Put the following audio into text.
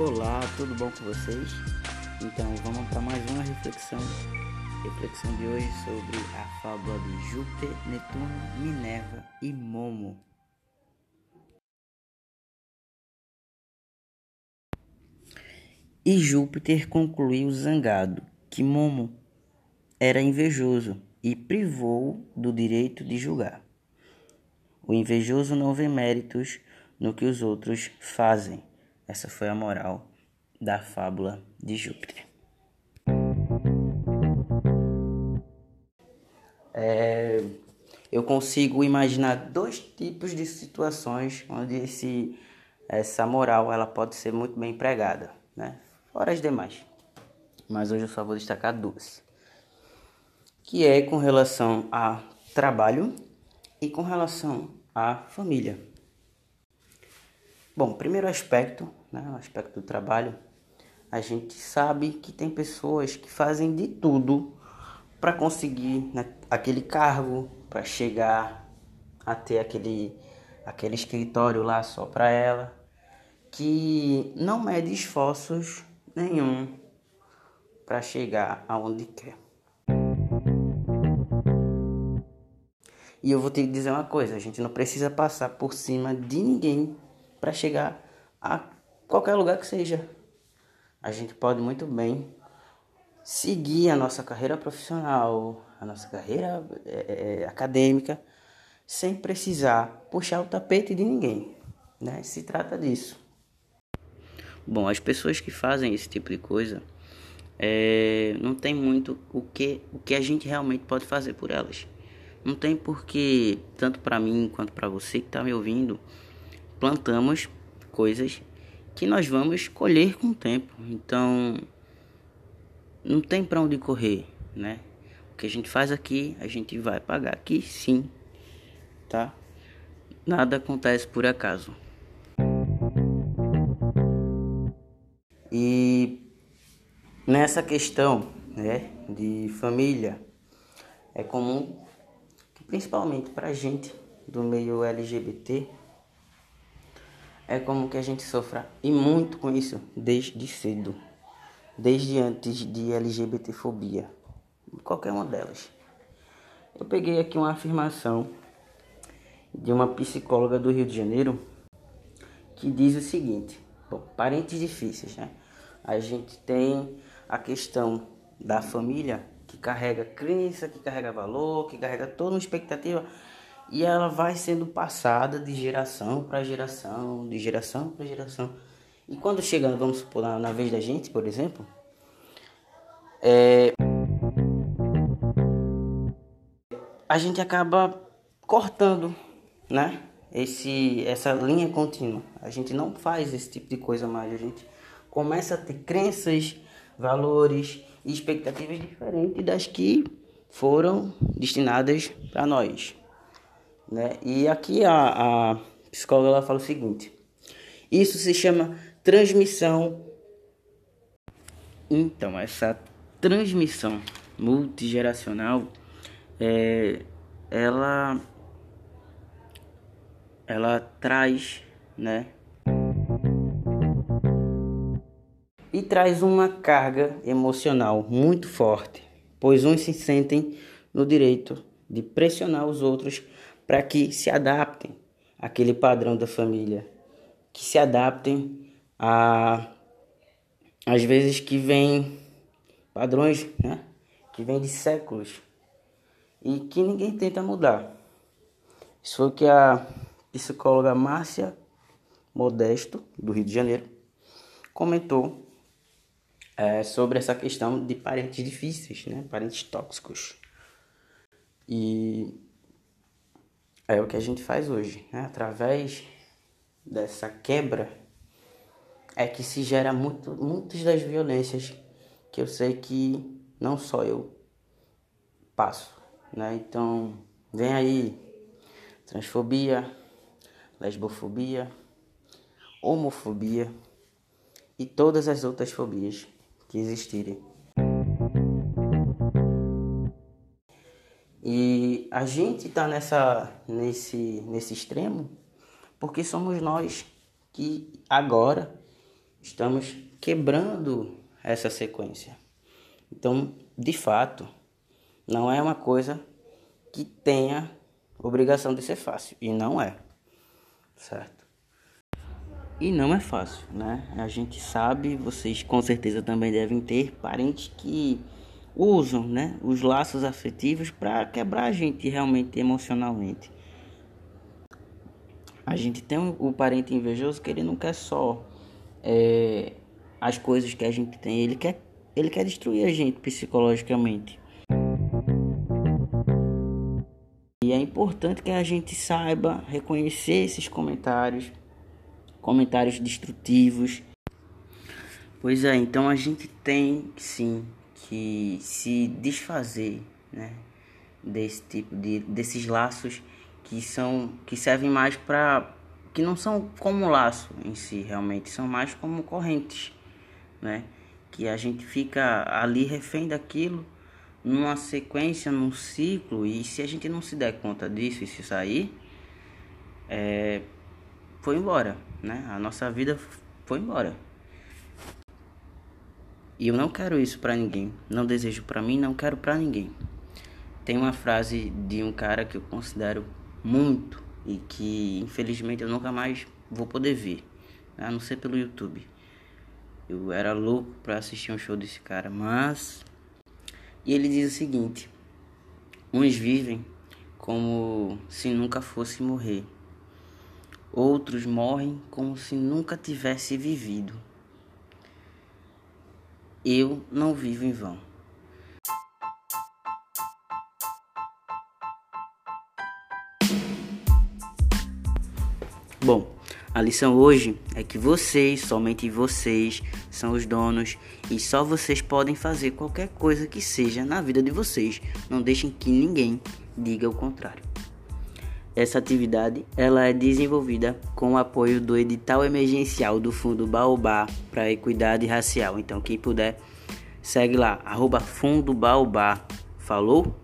Olá, tudo bom com vocês? Então vamos para mais uma reflexão. Reflexão de hoje sobre a fábula de Júpiter, Netuno, Minerva e Momo. E Júpiter concluiu zangado que Momo era invejoso e privou do direito de julgar. O invejoso não vê méritos no que os outros fazem. Essa foi a moral da fábula de Júpiter. É, eu consigo imaginar dois tipos de situações onde esse, essa moral ela pode ser muito bem empregada, né? fora as demais. Mas hoje eu só vou destacar duas. Que é com relação a trabalho e com relação à família. Bom, primeiro aspecto, né, o aspecto do trabalho, a gente sabe que tem pessoas que fazem de tudo para conseguir né, aquele cargo, para chegar a ter aquele, aquele escritório lá só para ela, que não mede esforços nenhum para chegar aonde quer. E eu vou que dizer uma coisa: a gente não precisa passar por cima de ninguém para chegar a qualquer lugar que seja. A gente pode muito bem seguir a nossa carreira profissional, a nossa carreira é, é, acadêmica, sem precisar puxar o tapete de ninguém. Né? Se trata disso. Bom, as pessoas que fazem esse tipo de coisa é, não tem muito o que, o que a gente realmente pode fazer por elas. Não tem porque, tanto para mim quanto para você que está me ouvindo, plantamos coisas que nós vamos colher com o tempo. Então, não tem para onde correr, né? O que a gente faz aqui, a gente vai pagar aqui, sim, tá? Nada acontece por acaso. E nessa questão, né, de família, é comum principalmente para gente do meio LGBT, é como que a gente sofra. E muito com isso desde cedo, desde antes de LGBTfobia, qualquer uma delas. Eu peguei aqui uma afirmação de uma psicóloga do Rio de Janeiro que diz o seguinte: bom, parentes difíceis, né? A gente tem a questão da família que carrega crença, que carrega valor, que carrega toda uma expectativa e ela vai sendo passada de geração para geração, de geração para geração. E quando chega, vamos supor, na, na vez da gente, por exemplo, é, a gente acaba cortando, né? Esse, essa linha contínua. A gente não faz esse tipo de coisa mais. A gente começa a ter crenças, valores e expectativas diferentes das que foram destinadas para nós. Né? E aqui a, a psicóloga ela fala o seguinte: isso se chama transmissão. Então, essa transmissão multigeracional, é, ela, ela traz, né, e traz uma carga emocional muito forte, pois uns se sentem no direito de pressionar os outros para que se adaptem àquele padrão da família, que se adaptem a às vezes que vem padrões, né, que vem de séculos e que ninguém tenta mudar. Isso foi o que a psicóloga Márcia Modesto, do Rio de Janeiro, comentou é, sobre essa questão de parentes difíceis, né? parentes tóxicos. E é o que a gente faz hoje, né? através dessa quebra é que se gera muito, muitas das violências que eu sei que não só eu passo, né? Então, vem aí transfobia, lesbofobia, homofobia e todas as outras fobias que existirem. E a gente está nessa nesse nesse extremo porque somos nós que agora estamos quebrando essa sequência. Então, de fato, não é uma coisa que tenha obrigação de ser fácil. E não é. Certo? E não é fácil, né? A gente sabe, vocês com certeza também devem ter parentes que usam, né, os laços afetivos para quebrar a gente realmente emocionalmente. A gente tem o parente invejoso que ele não quer só é, as coisas que a gente tem, ele quer, ele quer destruir a gente psicologicamente. E é importante que a gente saiba reconhecer esses comentários, comentários destrutivos. Pois é, então a gente tem sim que se desfazer, né, desse tipo de desses laços que são que servem mais para que não são como laço em si realmente, são mais como correntes, né? Que a gente fica ali refém daquilo numa sequência, num ciclo, e se a gente não se der conta disso e se sair, é, foi embora, né? A nossa vida foi embora. E eu não quero isso para ninguém, não desejo para mim, não quero para ninguém. Tem uma frase de um cara que eu considero muito e que infelizmente eu nunca mais vou poder ver, a não ser pelo YouTube. Eu era louco para assistir um show desse cara, mas e ele diz o seguinte: uns vivem como se nunca fosse morrer. Outros morrem como se nunca tivesse vivido. Eu não vivo em vão. Bom, a lição hoje é que vocês, somente vocês, são os donos e só vocês podem fazer qualquer coisa que seja na vida de vocês. Não deixem que ninguém diga o contrário. Essa atividade ela é desenvolvida com o apoio do edital emergencial do Fundo Baobá para Equidade Racial. Então quem puder segue lá, arroba Fundo Baobá. Falou?